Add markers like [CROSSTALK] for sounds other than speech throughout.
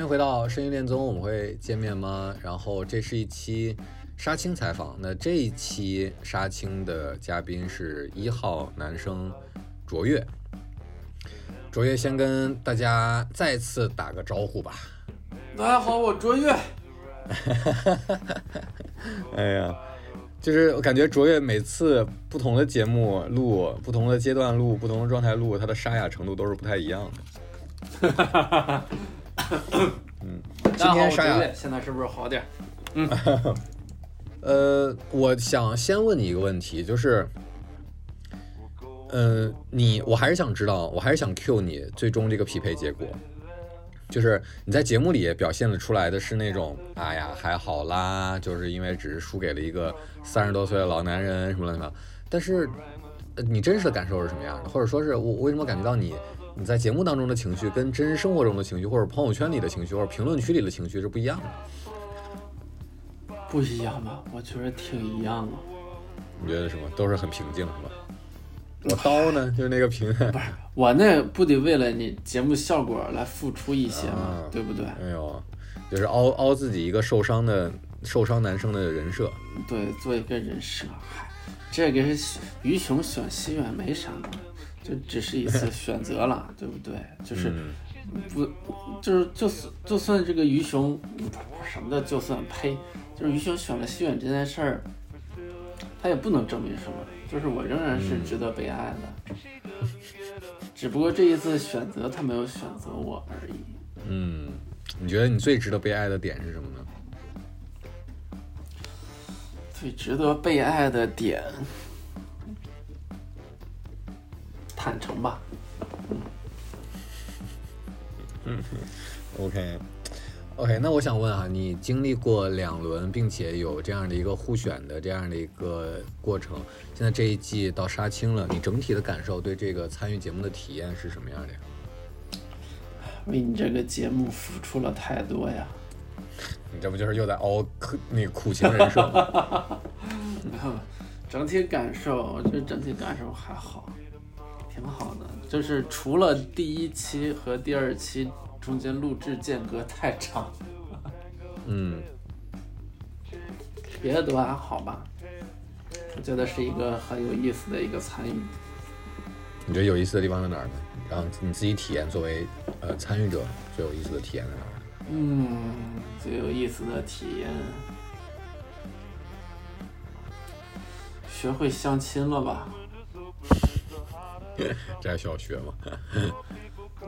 欢迎回到声音恋综，我们会见面吗？然后这是一期杀青采访，那这一期杀青的嘉宾是一号男生卓越。卓越先跟大家再次打个招呼吧。大家好，我卓越。[LAUGHS] 哎呀，就是我感觉卓越每次不同的节目录、不同的阶段录、不同的状态录，他的沙哑程度都是不太一样的。嗯，今大家好，天沙哑。现在是不是好点嗯？[LAUGHS] 呃，我想先问你一个问题，就是，呃，你我还是想知道，我还是想 Q 你最终这个匹配结果，就是你在节目里表现了出来的是那种，哎呀还好啦，就是因为只是输给了一个三十多岁的老男人什么乱七八糟，但是，呃，你真实的感受是什么样的？或者说是我我为什么感觉到你你在节目当中的情绪跟真实生活中的情绪，或者朋友圈里的情绪，或者评论区里的情绪是不一样的？不一样吧？我觉得挺一样的。你觉得什么都是很平静是吧？我刀呢，就是那个平，不是我那不得为了你节目效果来付出一些嘛，啊对不对？哎呦，就是凹凹自己一个受伤的受伤男生的人设。对，做一个人设，嗨，这个是于雄选西远没啥嘛，就只是一次选择了，对不对？就是嗯不，就是就算就算这个于雄什么的，就算呸，就是于雄选了西远这件事儿，他也不能证明什么，就是我仍然是值得被爱的，只不过这一次选择他没有选择我而已。嗯，你觉得你最值得被爱的点是什么呢？最值得被爱的点，坦诚吧。嗯 OK OK，那我想问啊，你经历过两轮，并且有这样的一个互选的这样的一个过程，现在这一季到杀青了，你整体的感受对这个参与节目的体验是什么样的呀？为你这个节目付出了太多呀！你这不就是又在凹苦那个苦情人设吗？[LAUGHS] 整体感受，我觉得整体感受还好，挺好的。就是除了第一期和第二期中间录制间隔太长，嗯，[LAUGHS] 别的都还好吧。我觉得是一个很有意思的一个参与。你觉得有意思的地方在哪儿呢？让你自己体验作为呃参与者最有意思的体验在哪儿？嗯，最有意思的体验，学会相亲了吧？这还需要学吗？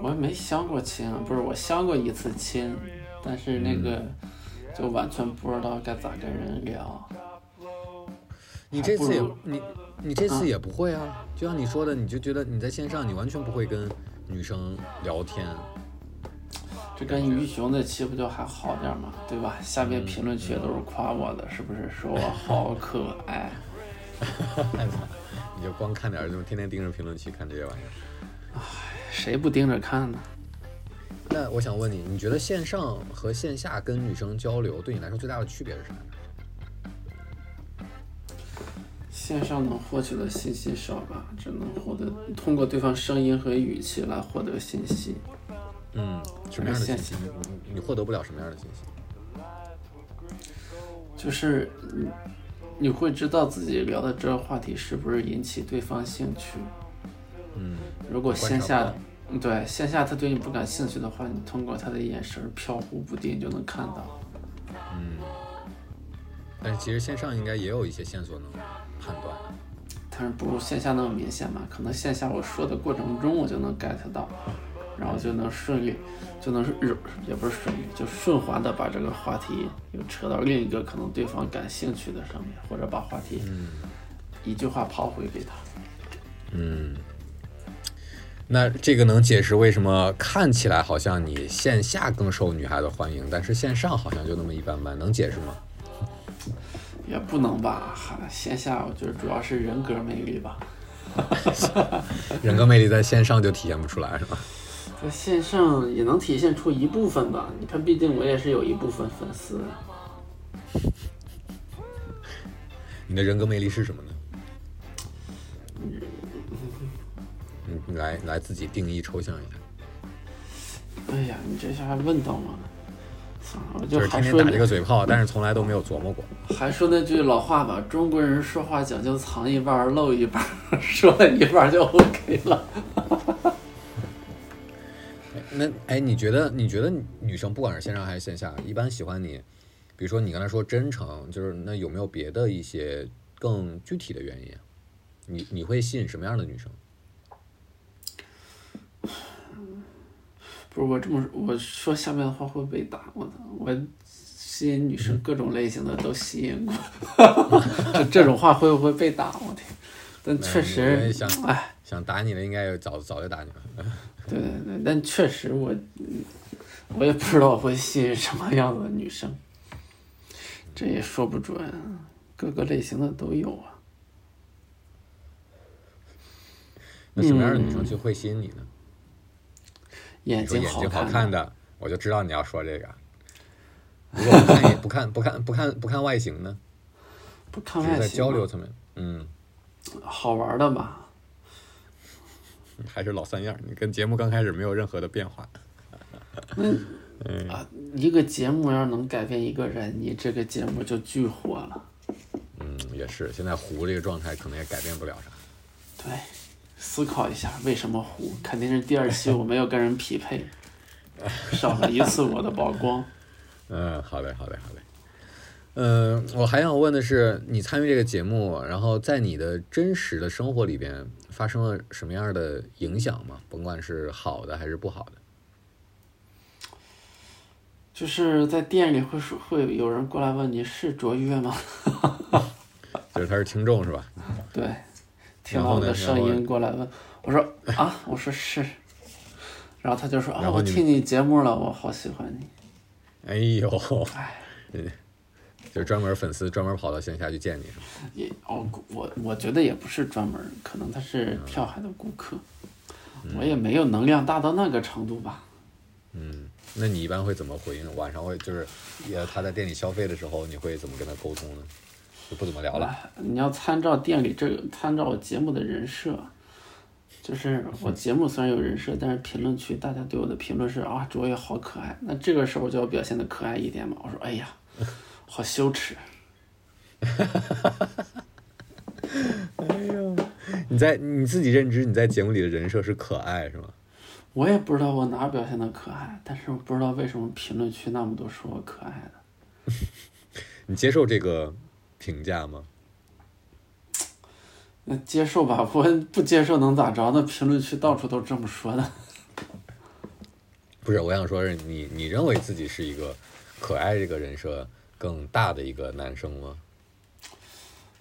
我也没相过亲啊，不是我相过一次亲，但是那个就完全不知道该咋跟人聊。你这次也你你这次也不会啊，就像你说的，你就觉得你在线上你完全不会跟女生聊天，这跟于雄那期不就还好点嘛，对吧？下面评论区也都是夸我的，是不是？说我好可爱。[LAUGHS] 你就光看点儿这种天天盯着评论区看这些玩意儿。唉谁不盯着看呢？那我想问你，你觉得线上和线下跟女生交流对你来说最大的区别是啥？线上能获取的信息少吧，只能获得通过对方声音和语气来获得信息。嗯，什么样的信息？你你你获得不了什么样的信息？就是你你会知道自己聊的这个话题是不是引起对方兴趣。嗯，如果线下对线下他对你不感兴趣的话，你通过他的眼神飘忽不定就能看到。嗯但是其实线上应该也有一些线索能判断。但是不如线下那么明显嘛。可能线下我说的过程中我就能 get 到，然后就能顺利，就能是也不是顺利，就顺滑的把这个话题又扯到另一个可能对方感兴趣的上面，或者把话题一句话抛回给他。嗯，那这个能解释为什么看起来好像你线下更受女孩子欢迎，但是线上好像就那么一般般，能解释吗？也不能吧，还线下我觉得主要是人格魅力吧。[LAUGHS] 人格魅力在线上就体现不出来是吧？在线上也能体现出一部分吧。你看，毕竟我也是有一部分粉丝的。你的人格魅力是什么呢？[LAUGHS] 你你来来自己定义抽象一下。哎呀，你这下还问到我了。算了，我就是还说打这个嘴炮，但是从来都没有琢磨过。[LAUGHS] 还说那句老话吧，中国人说话讲究藏一半儿露一半儿，[LAUGHS] 说了一半儿就 OK 了。那哎，你觉得你觉得女生不管是线上还是线下，一般喜欢你，比如说你刚才说真诚，就是那有没有别的一些更具体的原因啊？你你会吸引什么样的女生？[SIGHS] 不是我这么我说下面的话会被打，我操！我吸引女生各种类型的都吸引过，[LAUGHS] 这这种话会不会被打？我天！但确实想，哎，想打你的应该有早早就打你了。对对对，但确实我嗯我也不知道我会吸引什么样的女生，这也说不准，各个类型的都有啊。那什么样的女生就会吸引你呢？眼睛好看看的，我就知道你要说这个。如果不看也不看不看不看不看外形呢？不看外形在交流层面，嗯，好玩的吧？还是老三样儿。你跟节目刚开始没有任何的变化。啊，一个节目要是能改变一个人，你这个节目就巨火了。嗯，也是。现在糊这个状态可能也改变不了啥。对，思考一下为什么糊，肯定是第二期我没有跟人匹配，[LAUGHS] 少了一次我的曝光。嗯，好嘞，好嘞，好嘞。嗯，我还想问的是，你参与这个节目，然后在你的真实的生活里边发生了什么样的影响吗？甭管是好的还是不好的。就是在店里会说会有人过来问你是卓越吗？[LAUGHS] 就是他是听众是吧？对，听到我的声音过来问，我说啊，我说是，然后他就说啊，我听你节目了，我好喜欢你。哎呦，哎，[LAUGHS] 就是专门粉丝专门跑到线下去见你是吗？[LAUGHS] 也哦，我我觉得也不是专门，可能他是跳海的顾客，我也没有能量大到那个程度吧。嗯，那你一般会怎么回应？晚上会就是，也他在店里消费的时候，你会怎么跟他沟通呢？就不怎么聊了。哎你要参照店里这个，参照我节目的人设，就是我节目虽然有人设，但是评论区大家对我的评论是啊，卓越好可爱。那这个时候就要表现的可爱一点嘛。我说哎呀，好羞耻。你在你自己认知你在节目里的人设是可爱是吗？我也不知道我哪儿表现的可爱，但是我不知道为什么评论区那么多说我可爱的。[LAUGHS] 你接受这个评价吗？那接受吧，我不接受能咋着？那评论区到处都这么说的。[LAUGHS] 不是，我想说是你你认为自己是一个可爱这个人设更大的一个男生吗？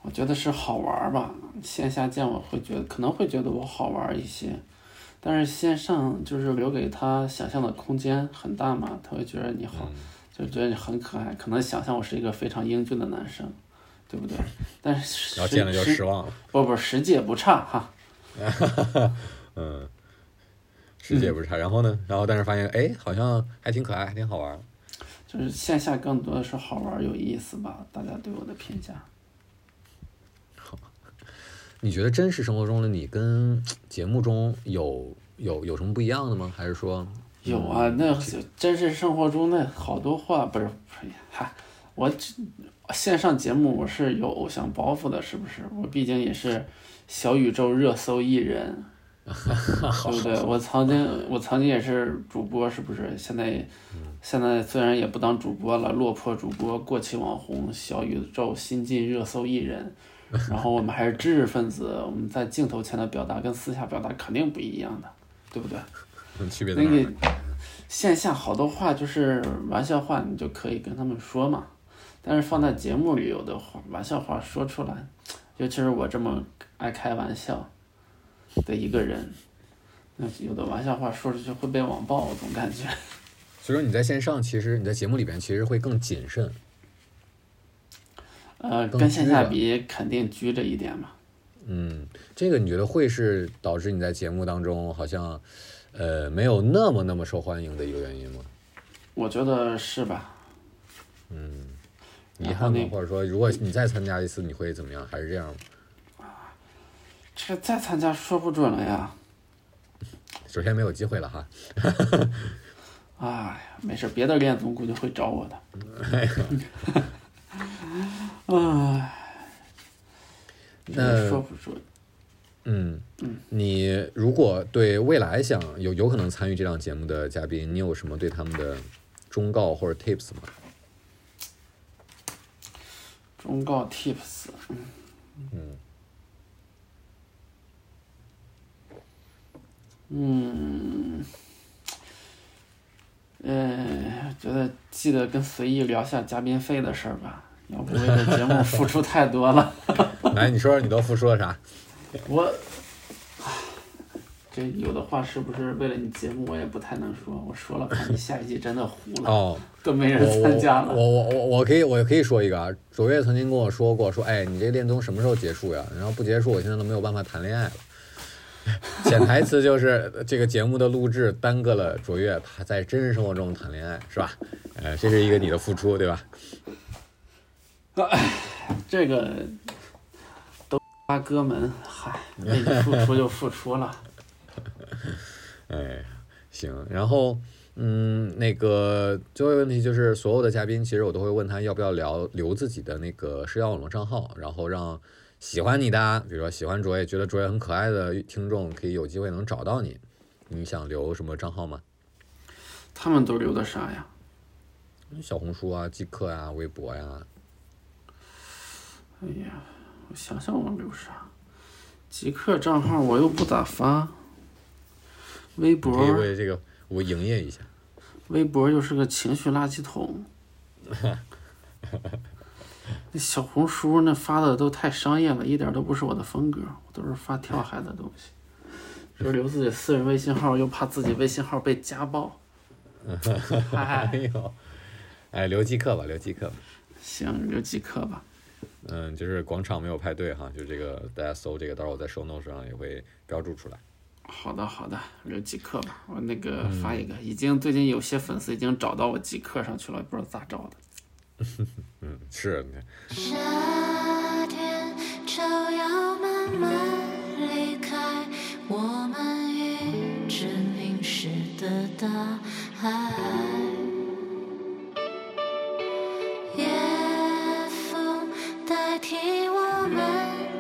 我觉得是好玩儿吧，线下见我会觉得可能会觉得我好玩儿一些，但是线上就是留给他想象的空间很大嘛，他会觉得你好，就觉得你很可爱，可能想象我是一个非常英俊的男生，对不对？[LAUGHS] 但是实然后见了就失望了。不不，实际也不差哈。[LAUGHS] 嗯，实际也不差。然后呢？然后但是发现哎，好像还挺可爱，还挺好玩儿。就是线下更多的是好玩儿有意思吧，大家对我的评价。好 [LAUGHS] 你觉得真实生活中的你跟节目中有有有什么不一样的吗？还是说有啊，那真实生活中那好多话不是，不是嗨，我这线上节目我是有偶像包袱的，是不是？我毕竟也是小宇宙热搜艺人，[LAUGHS] 对不对？我曾经我曾经也是主播，是不是？现在现在虽然也不当主播了，落魄主播、过气网红、小宇宙新晋热搜艺人，[LAUGHS] 然后我们还是知识分子，我们在镜头前的表达跟私下表达肯定不一样的，对不对？嗯，区别那个线下好多话就是玩笑话，你就可以跟他们说嘛。但是放在节目里，有的话玩笑话说出来，尤其是我这么爱开玩笑的一个人，那有的玩笑话说出去会被网暴，我总感觉。[LAUGHS] 所以说你在线上，其实你在节目里边其实会更谨慎。呃，跟线下比肯定拘着一点嘛。嗯，这个你觉得会是导致你在节目当中好像，呃，没有那么那么受欢迎的一个原因吗？我觉得是吧？遗憾吗？或者说，如果你再参加一次，你会怎么样？还是这样吗？这再参加说不准了呀。首先没有机会了哈。[LAUGHS] 哎呀，没事，别的恋综估计会找我的。[LAUGHS] 哎，这那个说不准。嗯，你如果对未来想有有可能参与这档节目的嘉宾，你有什么对他们的忠告或者 tips 吗？忠告 tips，嗯，呃，觉得记得跟随意聊下嘉宾费的事儿吧，要不为了节目付出太多了。[LAUGHS] 来，你说说你都付出了啥？我，唉这有的话是不是为了你节目，我也不太能说。我说了，怕你下一季真的糊了，哦，都没人参加了。我我我我可以我可以说一个啊，卓越曾经跟我说过，说哎，你这恋综什么时候结束呀？然后不结束，我现在都没有办法谈恋爱了。[LAUGHS] 潜台词就是这个节目的录制耽搁了卓越他在真实生活中谈恋爱，是吧？呃，这是一个你的付出，对吧？[COUGHS] 这个都八哥们，嗨，为你付出就付出了。[LAUGHS] 哎，行，然后嗯，那个最后一个问题就是，所有的嘉宾其实我都会问他要不要聊留自己的那个社交网络账号，然后让喜欢你的，比如说喜欢卓越、觉得卓越很可爱的听众，可以有机会能找到你。你想留什么账号吗？他们都留的啥呀？小红书啊、即刻啊、微博呀。哎呀，我想想我留啥？极客账号我又不咋发，微博可以为这个我营业一下。微博又是个情绪垃圾桶。[LAUGHS] 那小红书那发的都太商业了，一点都不是我的风格，我都是发跳海的东西。就是留自己私人微信号，又怕自己微信号被家暴。[LAUGHS] 哎哎，呦，哎，留即刻吧，留即刻吧。行，留极客吧。嗯，就是广场没有派对哈，就这个大家搜这个，到时候我在 show notes 上也会标注出来。好的，好的，留极客吧。我那个发一个，已经最近有些粉丝已经找到我极客上去了，不知道咋找的。嗯，是，你。夏天就要慢慢离开我们一直凝视的大海。夜风代替我们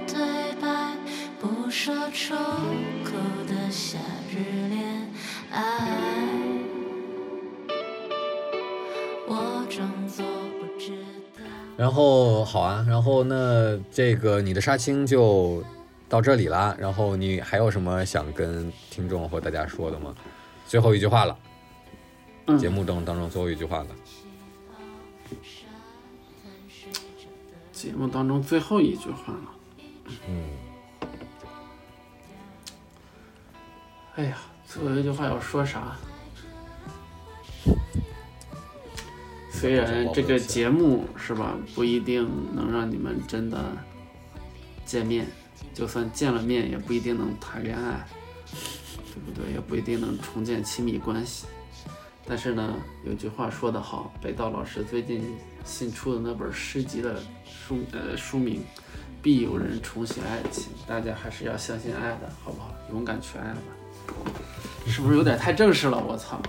对白，不说出然后好啊，然后那这个你的杀青就到这里啦。然后你还有什么想跟听众或大家说的吗？最后一句话了，嗯节目中当中最后一句话了。节目当中最后一句话了。嗯，哎呀，最后一句话要说啥？虽然这个节目是吧，不一定能让你们真的见面，就算见了面，也不一定能谈恋爱，对不对？也不一定能重建亲密关系。但是呢，有句话说得好，北道老师最近新出的那本诗集的书呃书名《必有人重写爱情》，大家还是要相信爱的，好不好？勇敢去爱吧。是不是有点太正式了？我操！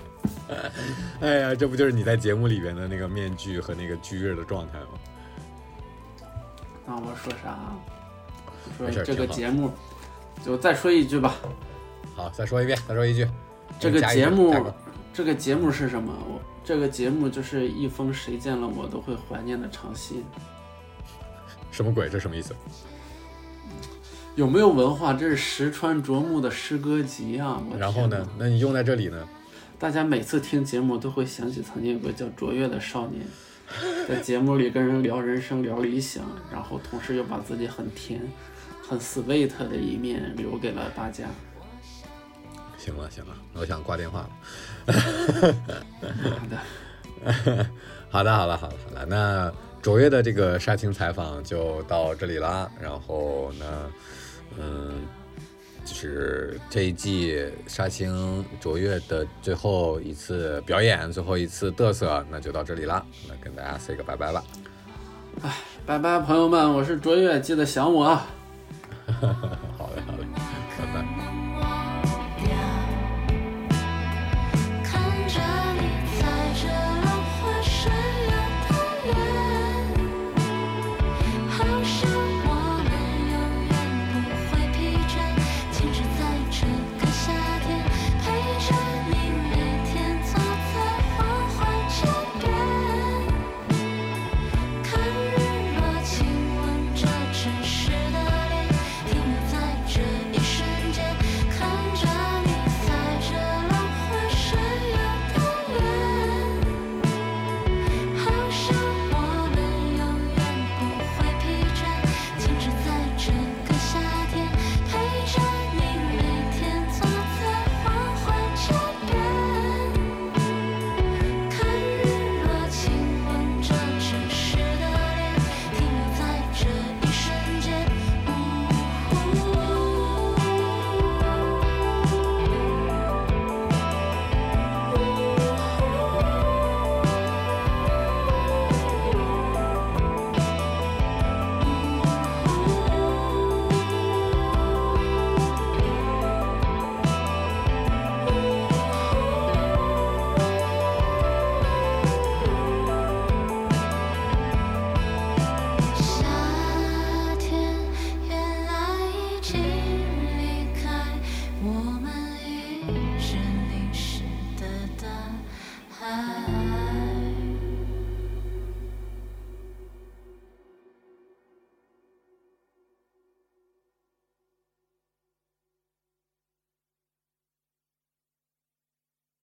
哎呀，这不就是你在节目里边的那个面具和那个拘着的状态吗？那我说啥说这个节目，就再说一句吧。好，再说一遍，再说一句。这个节目这个节目是什么？我这个节目就是一封谁见了我都会怀念的长信。什么鬼？这什么意思？有没有文化？这是石川啄木的诗歌集啊！然后呢？？那你用在这里呢？大家每次听节目都会想起曾经有个叫卓越的少年，[LAUGHS] 在节目里跟人聊人生、聊理想，然后同时又把自己很甜、很 sweet 的一面留给了大家。行了行了，我想挂电话了。好的，[LAUGHS] 好的，好了，好了，好了，那卓越的这个杀青采访就到这里啦。然后呢，嗯，就是这一季杀青卓越的最后一次表演，最后一次嘚瑟，那就到这里啦。那跟大家 say 个拜拜吧。哎拜拜，朋友们，我是卓越，记得想我啊。[LAUGHS]